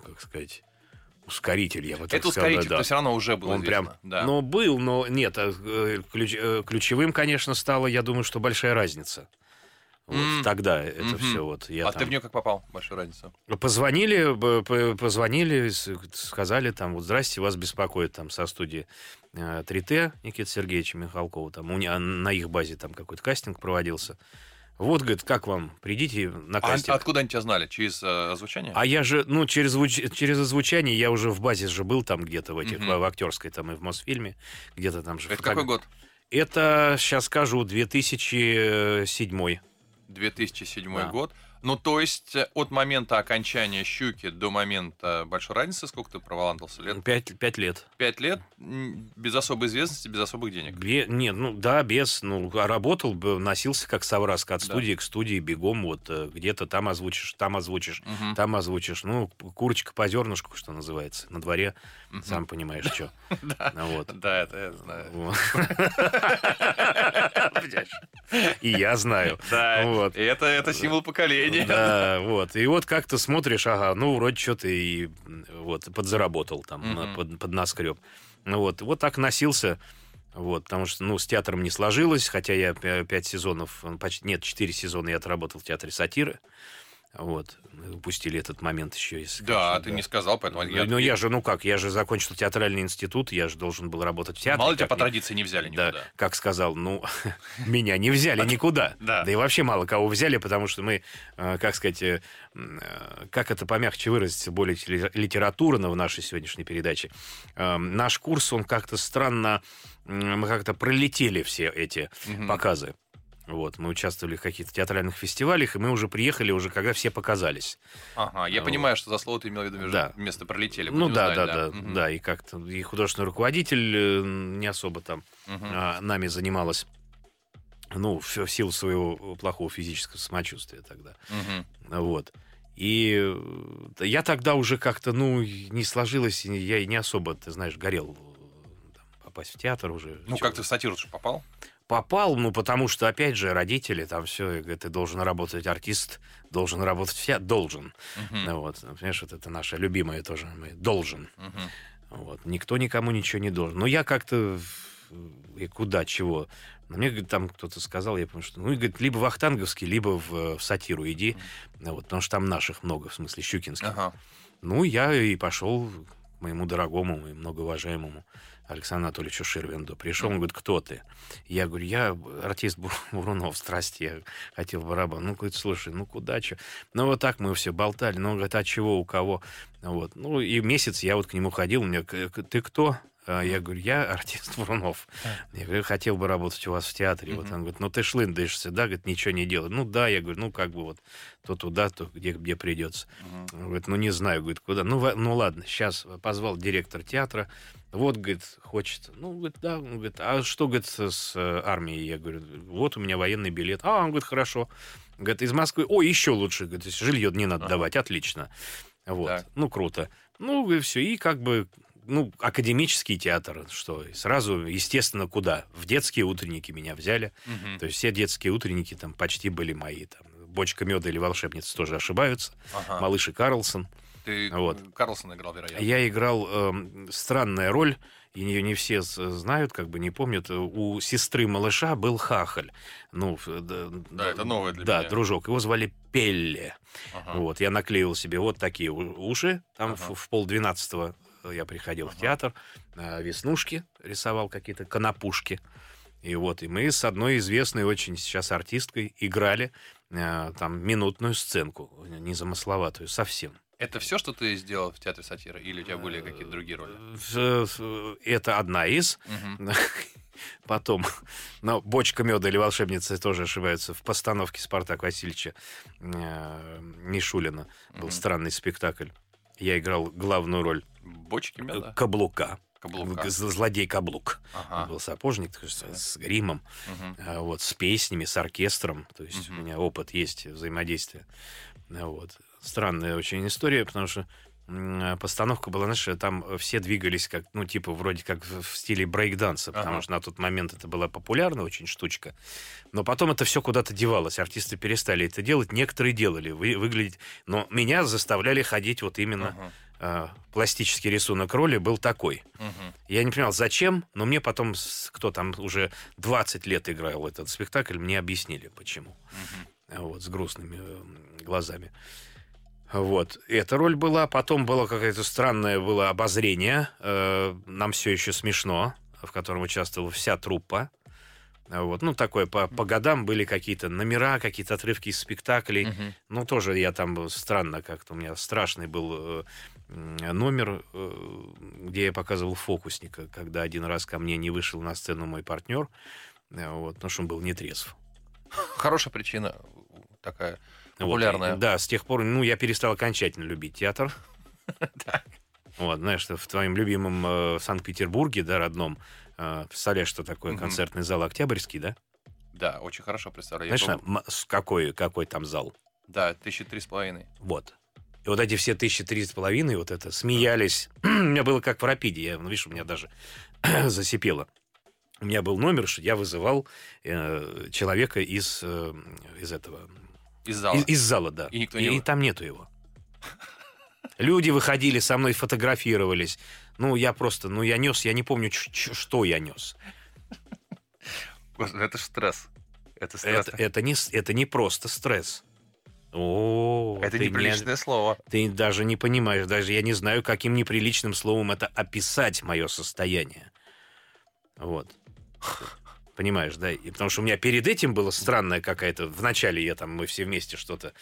как сказать, ускоритель, я бы так это сказал. ускоритель, да. то все равно уже было Он известно. прям, Да. ну, был, но нет, а, э, ключ- э, ключевым, конечно, стало, я думаю, что большая разница. Вот тогда это Мгм. все вот. Я а ты там- в нее как попал? Большую разницу. Позвонили, б- п- позвонили, с- сказали там, вот, здрасте, вас беспокоит там со студии э, 3Т Никита Сергеевича Михалкова, там у не- на их базе там какой-то кастинг проводился. Вот, говорит, как вам, придите на А кастинг. откуда они тебя знали? Через э, озвучание? А я же, ну, через, звуч- через озвучание я уже в базе же был там где-то в этих, Мгм. в, актерской там и в Мосфильме, где-то там же. Это фотог- какой год? Это, сейчас скажу, 2007. 2007 Да. год. Ну, то есть э, от момента окончания «Щуки» до момента большой разницы, сколько ты проволандался лет? Пять, пять лет. Пять лет без особой известности, без особых денег. Бе- нет, ну да, без, ну, а работал, бы, носился как совраска от Да. студии к студии, бегом, вот э, где-то там озвучишь, там озвучишь, Мгм. там озвучишь. Ну, курочка по зернышку, что называется, на дворе. Сам понимаешь, что. Да. Вот. Да, это я знаю. И я знаю. Да, Вот. и это, это символ поколения. Да, вот. И вот как ты смотришь, ага, ну, вроде что-то и вот, подзаработал там, на- под, поднаскреб. Ну, вот. Вот так носился. Вот, потому что, ну, с театром не сложилось, хотя я пя- пять сезонов, ну, почти, нет, четыре сезона я отработал в театре сатиры. Вот, упустили этот момент еще. Если, Да, конечно, ты не сказал, поэтому я... Ну, я же, ну как, я же закончил театральный институт, я же должен был работать в театре. Мало тебя по традиции не взяли да, никуда. как сказал, ну, меня не взяли никуда. Да. Да и вообще мало кого взяли, потому что мы, э, как сказать, э, э, как это помягче выразиться, более ли- литературно в нашей сегодняшней передаче. Э, Наш курс, он как-то странно, мы как-то пролетели все эти показы. Вот, мы участвовали в каких-то театральных фестивалях, и мы уже приехали, уже когда все показались. Ага, я Вот. понимаю, что за слово ты имел в виду Да. вместо пролетели. Ну да, знать, да, да, Мгм. да, и как-то и художественный руководитель э, не особо там а, нами занималась, ну, в, в силу своего плохого физического самочувствия тогда. Мгм. Вот. И э, я тогда уже как-то, ну, не сложилось, я и не особо, ты знаешь, горел э, там, попасть в театр уже. Ну, Чё- как ты в сатиру попал? Попал, ну, потому что, опять же, родители, там все, ты должен работать, артист должен работать, все должен. Ну, вот, понимаешь, вот это наше любимое тоже, мы должен. Мгм. Вот. Никто никому ничего не должен. Но я как-то и куда, чего. Но мне говорит, там кто-то сказал, я помню, что ну, и, говорит, либо в Ахтанговский, либо в, в сатиру иди. Ну, вот, потому что там наших много, в смысле, щукинских. Ага. Ну, я и пошел к моему дорогому и многоуважаемому Александру Анатольевичу Ширвинду. Пришел, он говорит, кто ты? Я говорю, я артист Бур- Бурунов, страсти, я хотел барабан. Ну, говорит, слушай, ну куда, что? Ну, вот так мы все болтали. Ну, говорит, а чего, у кого? Вот. Ну, и месяц я вот к нему ходил, мне, «К- к- ты кто? А Я говорю, я артист Бурунов. Я говорю, хотел бы работать у вас в театре. Вот он говорит, ну ты шлындаешься, да? Говорит, ничего не делай. Ну да, я говорю, ну как бы вот то туда, то где, где придется. Он Говорит, ну не знаю, говорит, куда. Ну, ну ладно, сейчас позвал директор театра. Вот, говорит, хочется. Ну, говорит, да. Он говорит, а что, говорит, с, с, э, армией? Я говорю, вот у меня военный билет. А, он говорит, хорошо. Говорит, из Москвы. О, еще лучше. Говорит, жилье не надо Ага. давать. Отлично. Вот. Так. Ну, круто. Ну, и все. И как бы ну, академический театр, что сразу, естественно, куда? В детские утренники меня взяли. Мгм. То есть все детские утренники там почти были мои. Там, Бочка меда или волшебница тоже ошибаются. Ага. Малыш и Карлсон. Ты Вот. Карлсон играл, вероятно. Я играл эм, странная роль, и ее не все знают, как бы не помнят. У сестры малыша был хахаль. Ну, ф- д- Да, это новое для да, меня. дружок. Его звали Пелле. Ага. Вот, я наклеил себе вот такие уши. Там Ага. в, в полдвенадцатого я приходил в Ага. театр, а, веснушки рисовал какие-то конопушки. И вот, и мы с одной известной очень сейчас артисткой играли а, там минутную сценку, незамысловатую совсем. Это все, что ты сделал в театре сатиры? Или у тебя были какие-то другие роли? Э, э, Это одна из. Потом, но бочка меда или волшебница тоже ошибаются. В постановке Спартак Васильевича э, Мишулина был странный спектакль. Я играл главную роль Бочки э, меда? каблука. Каблука. З- Злодей каблук. Ага. Он был сапожник такой, с, гримом, а, вот, с песнями, с оркестром. То есть Мгм. у меня опыт есть взаимодействия. Вот. Странная очень история, потому что м, постановка была, знаешь, там все двигались как, ну, типа, вроде как в стиле брейк-данса, потому Ага. что на тот момент это была популярная очень штучка. Но потом это все куда-то девалось. Артисты перестали это делать, некоторые делали, вы, выглядеть. Но меня заставляли ходить вот именно Ага. а, пластический рисунок роли был такой. Мгм. Я не понимал, зачем, но мне потом, кто там уже 20 лет играл этот спектакль, мне объяснили, почему. А Вот, с грустными э, глазами. Вот. Эта роль была. Потом было какое-то странное было обозрение. э, нам все еще смешно, в котором участвовала вся труппа. Вот. Ну, такое, по, по годам были какие-то номера, какие-то отрывки из спектаклей. Мгм. Ну, тоже я там странно как-то. У меня страшный был э, номер, э, где я показывал фокусника, когда один раз ко мне не вышел на сцену мой партнер, вот, потому что он был нетрезв. Хорошая причина такая Популярная. и- да, с тех пор, ну, я перестал окончательно любить театр. Вот, знаешь, в твоем любимом э, Санкт-Петербурге, да, родном, э, представляешь, что такое концертный зал Октябрьский, да? Да, очень хорошо представляю. Знаешь, был- какой, какой там зал? Да, тысячи три с половиной. Вот. И вот эти все тысячи три с половиной, вот это, смеялись. у меня было как в Рапиде. Я, ну, видишь, у меня даже засипело. У меня был номер, что я вызывал э, человека из, э, из этого... Из зала. Из, из зала, да. И никто и, не- и там нету его. Люди выходили со мной, фотографировались. Ну, я просто, ну, я нес, я не помню, ч- ч- что я нес. Господи, Это ж стресс. Это стресс. Это, это, не, это не просто стресс. О, Это ты не- неприличное слово. Ты даже не понимаешь, даже я не знаю, каким неприличным словом это описать мое состояние. Вот. Понимаешь, да? И потому что у меня перед этим было странная какая-то... Вначале я там, мы все вместе что-то...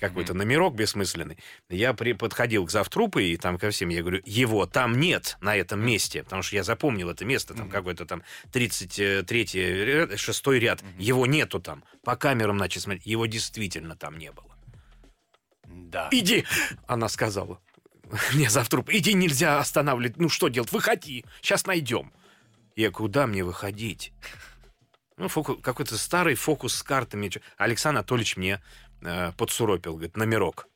Какой-то Мгм. номерок бессмысленный. Я при, подходил к завтрупы и там ко всем, я говорю, его там нет на этом месте. Потому что я запомнил это место, там Мгм. какой-то там 33-й ряд, 6 ряд. Мгм. Его нету там. По камерам начал смотреть. Его действительно там не было. Да. Иди, она сказала. Мне завтра, иди, нельзя останавливать. Ну что делать, выходи, сейчас найдем. Я куда мне выходить? Ну, фоку- какой-то старый фокус с картами. Александр Анатольевич мне э, подсуропил, говорит, номерок.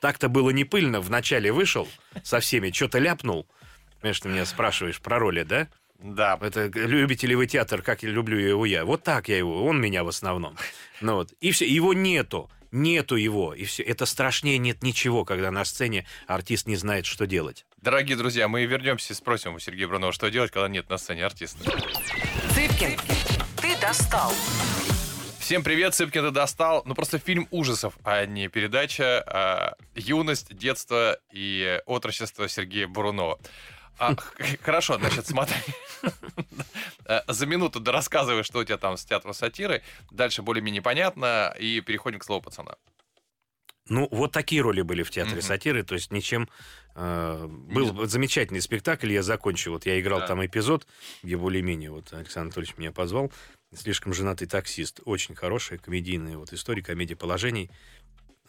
Так-то было не пыльно, вначале вышел со всеми, что-то ляпнул. Понимаешь, ты меня спрашиваешь про роли, да? Да. Это любите ли вы театр, как люблю его я. Вот так я его, он меня в основном. Ну вот. И все, его нету. Нету его. И все. Это страшнее нет ничего, когда на сцене артист не знает, что делать. Дорогие друзья, мы вернемся и спросим у Сергея Брунова, что делать, когда нет на сцене артиста. Цыпкин, достал. Всем привет, Цыпкин, ты достал. Ну, просто фильм ужасов, а не передача а, «Юность, детство и отрочество» Сергея Бурунова. А, хорошо, значит, смотри. Э, За минуту до рассказывай, что у тебя там с театром сатиры. Дальше более-менее понятно. И переходим к слову пацана. Ну, вот такие роли были в театре сатиры, то есть ничем... э, был замечательный спектакль, я закончил, вот я играл Да. там эпизод, где более-менее вот Александр Анатольевич меня позвал, «Слишком женатый таксист», очень хорошая комедийная вот история, комедия положений,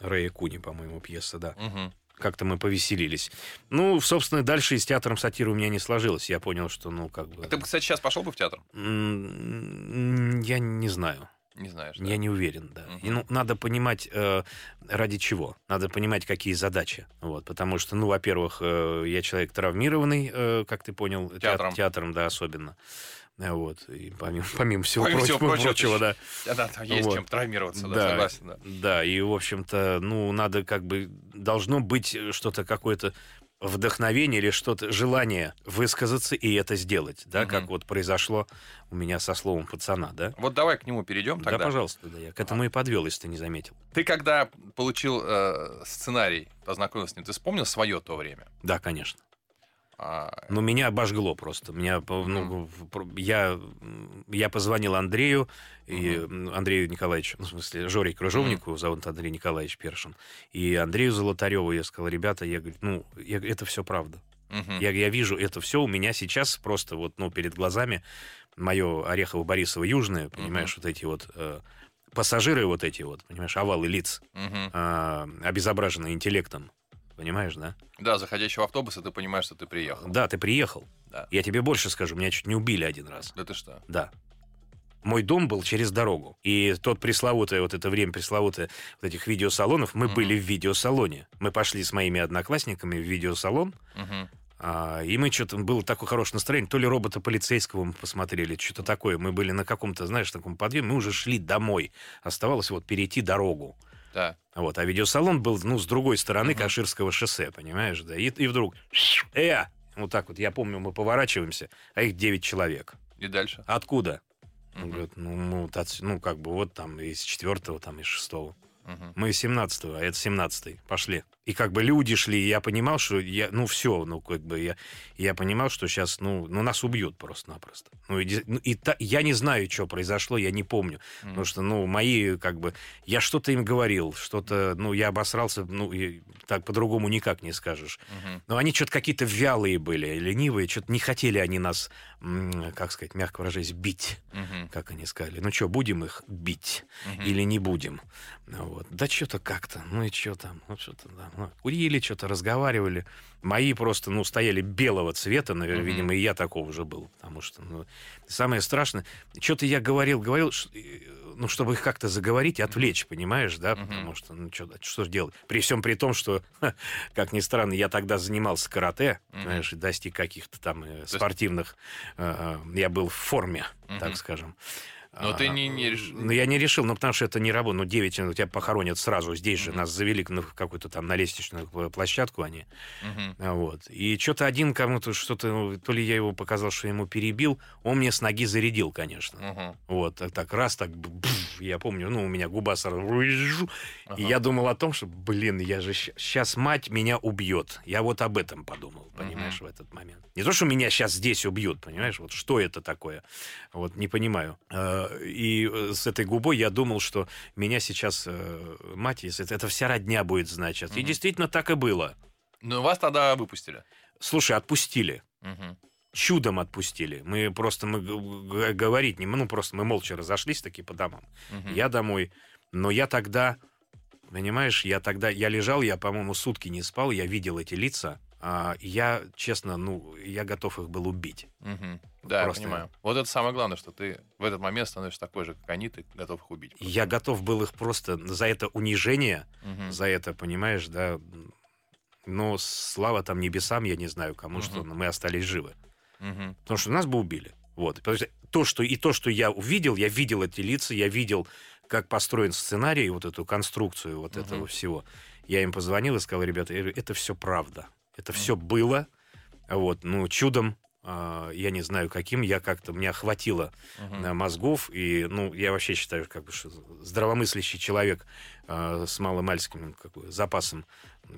Рэя Куни, по-моему, пьеса, да. Мгм. как-то мы повеселились. Ну, собственно, дальше и с театром сатиры у меня не сложилось. Я понял, что, ну, как бы... А Ты бы, кстати, сейчас пошел бы в театр? Я не знаю. Не знаешь. да? Я не уверен, да. Мгм. И, ну, надо понимать, э, ради чего. Надо понимать, какие задачи. Вот, потому что, ну, во-первых, э, я человек травмированный, э, как ты понял, теат- Театром. театром, да, особенно. Э, Вот. И помимо, помимо всего Помимо всего прочего, прочего, прочего, да. Да, да, там есть Вот. чем травмироваться, да, Да. согласен. Да. Да, и, в общем-то, ну, надо как бы... Должно быть что-то, какое-то вдохновение или что-то, желание высказаться и это сделать, да, Мгм. как вот произошло у меня со словом пацана, да? Вот давай к нему перейдем тогда. Да, пожалуйста, да, я к этому и подвел, если ты не заметил. Ты когда получил э, сценарий, познакомился с ним, ты вспомнил свое то время? Да, конечно. А, Но меня обожгло просто. Меня, ну, про- я, я позвонил Андрею, и, м, Андрею Николаевичу, ну, в смысле, Жоре Крыжовнику, зовут Андрей Николаевич Першин, и Андрею Золотареву я сказал, ребята, я говорю, ну, я это все правда. мгм. Я, я вижу это все у меня сейчас просто вот, ну, перед глазами мое Орехово-Борисово-Южное, понимаешь, вот эти вот э, пассажиры вот эти вот, понимаешь, овалы лиц, Мгм. а, обезображенные интеллектом, понимаешь, да? Да, заходящий в автобус, и ты понимаешь, что ты приехал. Да, ты приехал. Да. Я тебе больше скажу, меня чуть не убили один раз. Да ты что? Да. Мой дом был через дорогу. И тот пресловутое, вот это время пресловутое вот этих видеосалонов, мы Мгм. были в видеосалоне. Мы пошли с моими одноклассниками в видеосалон, Мгм. а, и мы что-то, было такое хорошее настроение, то ли робота полицейского мы посмотрели, что-то такое. Мы были на каком-то, знаешь, таком подъеме, мы уже шли домой. Оставалось вот перейти дорогу. Да. Вот, а видеосалон был, ну, с другой стороны Мгм. Каширского шоссе, понимаешь, да? И, и вдруг, э, вот так вот, я помню, мы поворачиваемся, а их 9 человек. И дальше? Откуда? Он Мгм. говорит, ну, ну, ну, как бы вот там из четвертого, там из шестого. Мы из 17 а это 17 Пошли. И как бы люди шли, и я понимал, что я, ну, все, ну, как бы я, я понимал, что сейчас, ну, ну, нас убьют просто-напросто. Ну, и, ну, и та- я не знаю, что произошло, я не помню. Мгм. Потому что, ну, мои, как бы, я что-то им говорил, что-то, ну, я обосрался, ну, и так по-другому никак не скажешь. Мгм. Но они что-то какие-то вялые были, ленивые, что-то не хотели они нас, как сказать, мягко выражаясь, бить, Мгм. как они сказали. Ну что, будем их бить Мгм. или не будем? Вот. Да что-то как-то, ну и что там, ну что-то, да. Ну, курили, что-то разговаривали. Мои просто, ну, стояли белого цвета, наверное, Мгм. видимо, и я такого же был. Потому что, ну, самое страшное, что-то я говорил, говорил, ш- э, ну, чтобы их как-то заговорить, отвлечь, понимаешь, да, потому что, ну, что, что ж делать? При всем при том, что, как ни странно, я тогда занимался карате, знаешь, и достиг каких-то там э, спортивных, э, э, я был в форме, так скажем. Но ты А, не- не реш- Ну, я не решил, ну, потому что это не работа. Ну, 9 минут тебя похоронят сразу. Здесь же Мгм. нас завели на какую-то там на лестничную э, площадку они. А, Вот. И что-то один кому-то что-то, ну, то ли я его показал, что ему перебил, он мне с ноги зарядил, конечно. Мгм. Вот, так, так раз, так, бф, я помню, ну, у меня губа сразу, и Ага. я думал о том, что, блин, я же сейчас мать меня убьет. Я вот об этом подумал, понимаешь, в этот момент. Не то, что меня сейчас здесь убьют, понимаешь, вот что это такое, вот не понимаю. Э, И э, с этой губой я думал, что меня сейчас э, мать, если это, вся родня будет знать сейчас. И действительно так и было. Ну, вас тогда выпустили. Слушай, отпустили. Мгм. Чудом отпустили. Мы просто мы говорить не, ну просто мы молча разошлись таки по домам. Мгм. Я домой. Но я тогда, понимаешь, я тогда, я лежал, я, по-моему, сутки не спал, я видел эти лица. а, я, честно, ну, я готов их был убить. Мгм. Да, Просто- я понимаю. Вот это самое главное, что ты в этот момент становишься такой же, как они, ты готов их убить. просто. Я готов был их просто за это унижение, Мгм. за это, понимаешь, да. Но слава там небесам, я не знаю кому, что Мгм. но мы остались живы. Мгм. Потому что нас бы убили. Вот. Потому что то, что, и то, что я увидел, я видел эти лица, я видел, как построен сценарий, вот эту конструкцию вот Мгм. этого всего. Я им позвонил и сказал, ребята, это все правда. Это все было. Вот, ну, чудом, я не знаю каким, я как-то, меня хватило Мгм. э, мозгов, и, ну, я вообще считаю, как бы, что здравомыслящий человек э, с маломальским как бы, запасом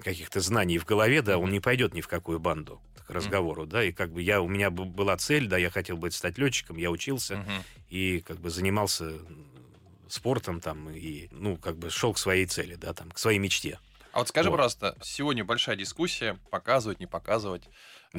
каких-то знаний в голове, да, он не пойдет ни в какую банду к разговору, да, и как бы я, у меня была цель, да, я хотел быть стать летчиком, я учился Мгм. и как бы занимался спортом там, и, ну, как бы шел к своей цели, да, там, к своей мечте. А вот скажи, Вот. пожалуйста, сегодня большая дискуссия, показывать, не показывать.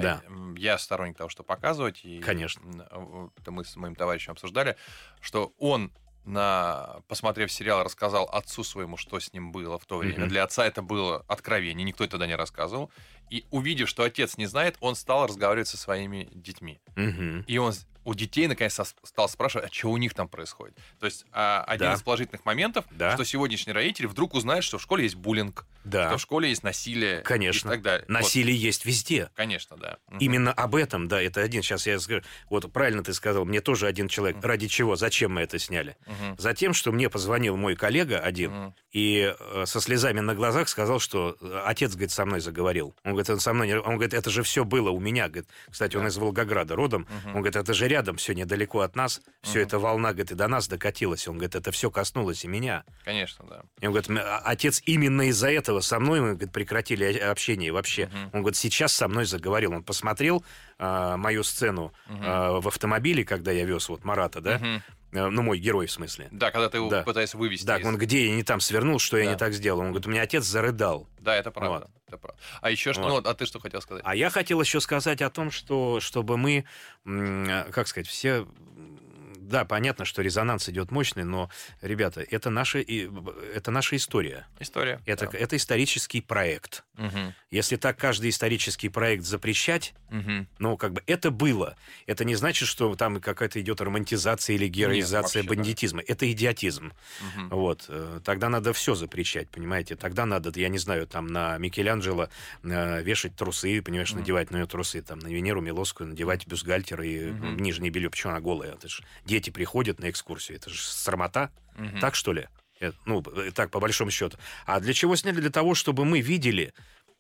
Да. Э, м, Я сторонник того, что показывать. И, Конечно. э, это мы с моим товарищем обсуждали, что он, на, посмотрев сериал, рассказал отцу своему, что с ним было в то время. Мгм. Для отца это было откровение, никто это тогда не рассказывал. И увидев, что отец не знает, он стал разговаривать со своими детьми. Мгм. И он у детей наконец стал спрашивать, а что у них там происходит. То есть а, один Да. из положительных моментов, Да. что сегодняшний родитель вдруг узнает, что в школе есть буллинг, Да, что в школе есть насилие Конечно. и так далее. Вот, насилие есть везде. конечно, да. Мгм. Именно об этом, да, это один. Сейчас я скажу. Вот правильно ты сказал, мне тоже один человек. Мгм. Ради чего? Зачем мы это сняли? Мгм. Затем, что мне позвонил мой коллега один Мгм. и э, со слезами на глазах сказал, что э, отец, говорит, со мной заговорил. Он говорит, он со мной, не- он говорит, это же все было у меня. Говорит, кстати, он Да. из Волгограда родом. Мгм. Он говорит, это же рядом, все недалеко от нас. Все Мгм. это волна, говорит, и до нас докатилась. Он говорит, это все коснулось и меня. Конечно, да. И он говорит, «М- а- отец именно из-за этого со мной, мы говорит, прекратили общение вообще. Мгм. Он говорит, сейчас со мной заговорил. Он посмотрел а, мою сцену Мгм. а, в автомобиле, когда я вез вот Марата, да? Э, Ну, мой герой в смысле. Да, когда ты его Да. пытаешься вывести. Да, из- он где я не там свернул, что я Да. не так сделал. Он говорит, у меня отец зарыдал. Да, это правда. Это правда. А еще что? Вот. Ну, а ты что хотел сказать? А я хотел еще сказать о том, что чтобы мы, как сказать, все... Да, понятно, что резонанс идет мощный, но, ребята, это наша, это наша история. История. Это, да. это исторический проект. Мгм. Если так каждый исторический проект запрещать, Мгм. ну, как бы это было. Это не значит, что там какая-то идет романтизация или героизация вообще, да. бандитизма. Это идиотизм. Мгм. Вот. э, Тогда надо все запрещать, понимаете? Тогда надо, я не знаю, там на Микеланджело э, вешать трусы, понимаешь, Мгм. надевать на нее трусы, там на Венеру Милоскую надевать бюстгальтер и м, нижнее белье. Почему она голая? Это ж дети приходят на экскурсию. Это же срамота. Мгм. Так что ли? Э, Ну, э, так, по большому счету. А для чего сняли? Для того, чтобы мы видели,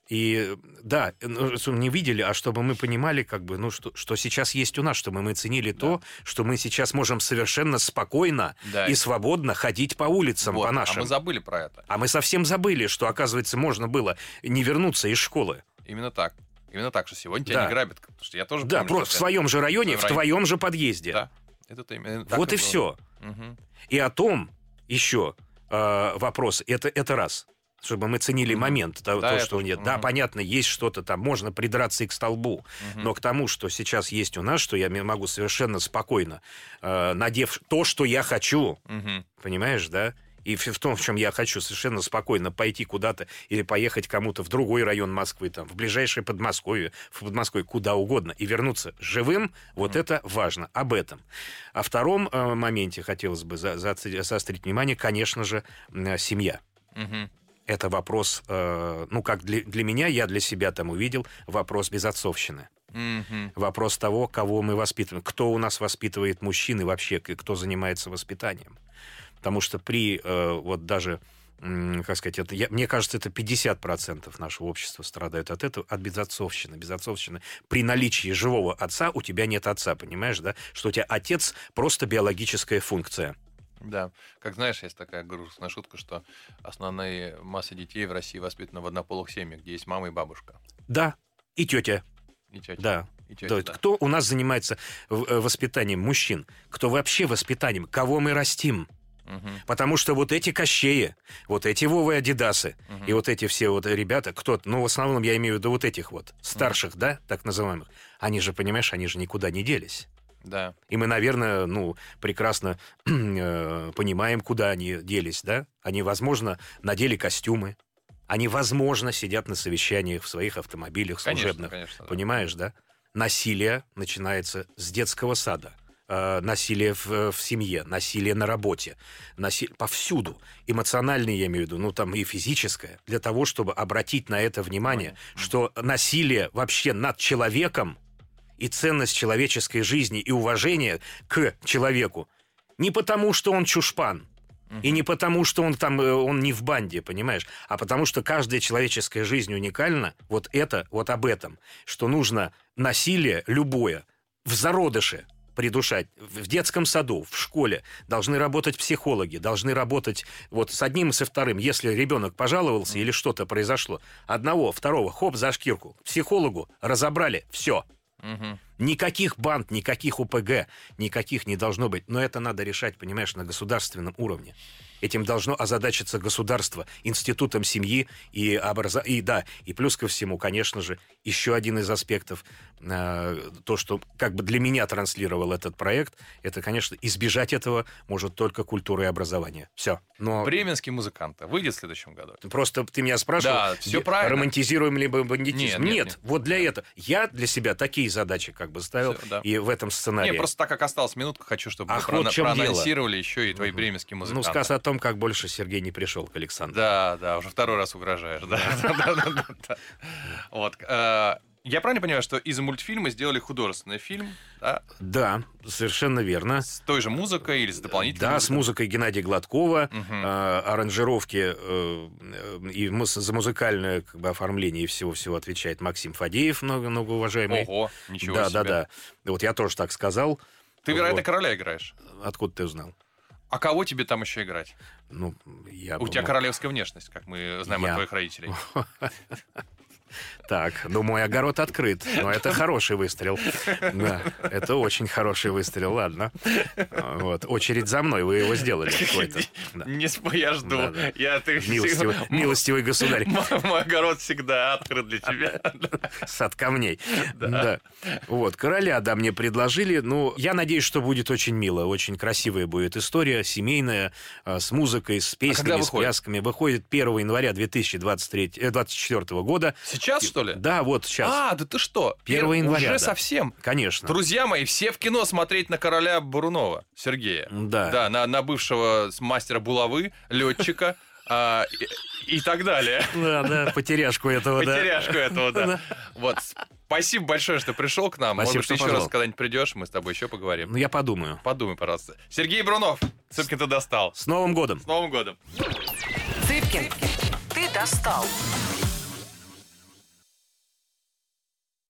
и да, э, ну, не видели, а чтобы мы понимали, как бы, ну, что, что сейчас есть у нас, чтобы мы ценили то, что мы сейчас можем совершенно спокойно Да. и свободно ходить по улицам, Вот, по А нашим. мы забыли про это. А мы совсем забыли, что, оказывается, можно было не вернуться из школы. Именно так. Именно так, что сегодня тебя Да. не грабят. Потому что я тоже Да, помню, просто в своем же районе, в в твоем же подъезде. Да. Это именно так вот и было. все. Мгм. И о том еще э, вопрос. Это, это раз. Чтобы мы ценили Мгм. момент, то, Да, то, что нет. Да, мгм. понятно, есть что-то там, можно придраться и к столбу. Мгм. Но к тому, что сейчас есть у нас, что я могу совершенно спокойно, э, надев то, что я хочу, Мгм. понимаешь, да, И в, том, в чем я хочу совершенно спокойно пойти куда-то или поехать кому-то в другой район Москвы, там, в ближайшее Подмосковье, в Подмосковье, куда угодно, и вернуться живым, вот это важно. Об этом. О втором э, моменте хотелось бы за, за, заострить внимание, конечно же, э, семья. Mm-hmm. Это вопрос, э, ну, как для, для меня, я для себя там увидел, вопрос безотцовщины. Mm-hmm. Вопрос того, кого мы воспитываем, кто у нас воспитывает мужчины вообще, кто занимается воспитанием. Потому что при э, вот даже как сказать, это, я, мне кажется, это 50% нашего общества страдают от этого, от безотцовщины. Безотцовщины. При наличии живого отца у тебя нет отца, понимаешь, да? Что у тебя отец просто биологическая функция. Да, как знаешь, есть такая грустная шутка, что основная масса детей в России воспитана в однополых семьях, где есть мама и бабушка. Да, и тетя. И тетя. Да. И тетя, есть, да. кто у нас занимается э, воспитанием мужчин? Кто вообще воспитанием? Кого мы растим? Угу. Потому что вот эти Кощеи, вот эти Вовы Адидасы угу. и вот эти все вот ребята, кто ну, в основном я имею в виду вот этих вот старших, угу. да, так называемых, они же, понимаешь, они же никуда не делись. Да. И мы, наверное, ну, прекрасно э, понимаем, куда они делись, да? Они, возможно, надели костюмы, они, возможно, сидят на совещаниях в своих автомобилях служебных. Конечно, конечно, Понимаешь, да? Насилие начинается с детского сада. Э, насилие в, в семье, насилие на работе, насилие повсюду. Эмоциональное, я имею в виду, ну там и физическое. Для того, чтобы обратить на это внимание, mm-hmm. что насилие вообще над человеком и ценность человеческой жизни и уважение к человеку не потому, что он чушпан, и не потому, что он там, э, он не в банде, понимаешь, а потому что каждая человеческая жизнь уникальна. Вот это, вот об этом, что нужно насилие любое в зародыше придушать. В детском саду, в школе должны работать психологи, должны работать вот с одним и со вторым. Если ребенок пожаловался или что-то произошло, одного, второго, хоп, за шкирку, психологу разобрали, все. Угу. Никаких банд, никаких УПГ, никаких не должно быть. Но это надо решать, понимаешь, на государственном уровне. Этим должно озадачиться государство, институтом семьи и образа... И да, и плюс ко всему, конечно же, еще один из аспектов, э, то, что как бы для меня транслировал этот проект, это, конечно, избежать этого может только культура и образование. Все. Но... Бременский музыкант выйдет в следующем году. Просто ты меня спрашивал, да, все правильно. романтизируем ли мы бандитизм? Нет, нет, нет, нет, вот для этого. Я для себя такие задачи как бы ставил все, да. и в этом сценарии. Не, просто так как осталась минутка, хочу, чтобы Ах, вы вот проанонсировали дело. еще и твои угу. бременские музыканты. Ну, сказ о том, как больше Сергей не пришел к Александру. Да, да, уже второй раз угрожаешь. Да. Вот. Я правильно понимаю, что из мультфильма сделали художественный фильм, да? Да, совершенно верно. С той же музыкой или с дополнительной? Да, музыкой? с музыкой Геннадия Гладкова, угу. э, аранжировки э, и за музыкальное как бы, оформление и всего-всего отвечает Максим Фадеев, много, много уважаемый. Ого, ничего да, себе. Да, да, да. Вот я тоже так сказал. Ты, вероятно, вот. короля играешь. Откуда ты узнал? А кого тебе там еще играть? Ну, я... У тебя королевская внешность, как мы знаем я... от твоих родителей. Так, ну мой огород открыт. Но это хороший выстрел. Да, это очень хороший выстрел. Ладно. Вот. Очередь за мной. Вы его сделали какой-то. Да. Не я жду. Да, да. Я, ты милостивый, милостивый государь. Мой огород всегда открыт для тебя. Сад камней. Да. да. Вот. Короля, да, мне предложили. Ну, я надеюсь, что будет очень мило. Очень красивая будет история. Семейная, а, с музыкой, с а песнями, а с плясками. Выходит 1 января 2023, 2024 э, года. Сейчас, что ли? Да, вот сейчас. А, да ты что? 1 января. Уже да. совсем? Конечно. Друзья мои, все в кино смотреть на короля Бурунова, Сергея. Да. Да, на, на бывшего мастера булавы, летчика. А, и, и так далее. Да, да, потеряшку этого, да. Потеряшку этого, да. Вот, спасибо большое, что пришел к нам. Спасибо, Может быть, еще раз когда-нибудь придешь, мы с тобой еще поговорим. Ну, я подумаю. Подумай, пожалуйста. Сергей Брунов, Цыпкин, ты достал. С Новым годом. С Новым годом. Цыпкин, ты достал.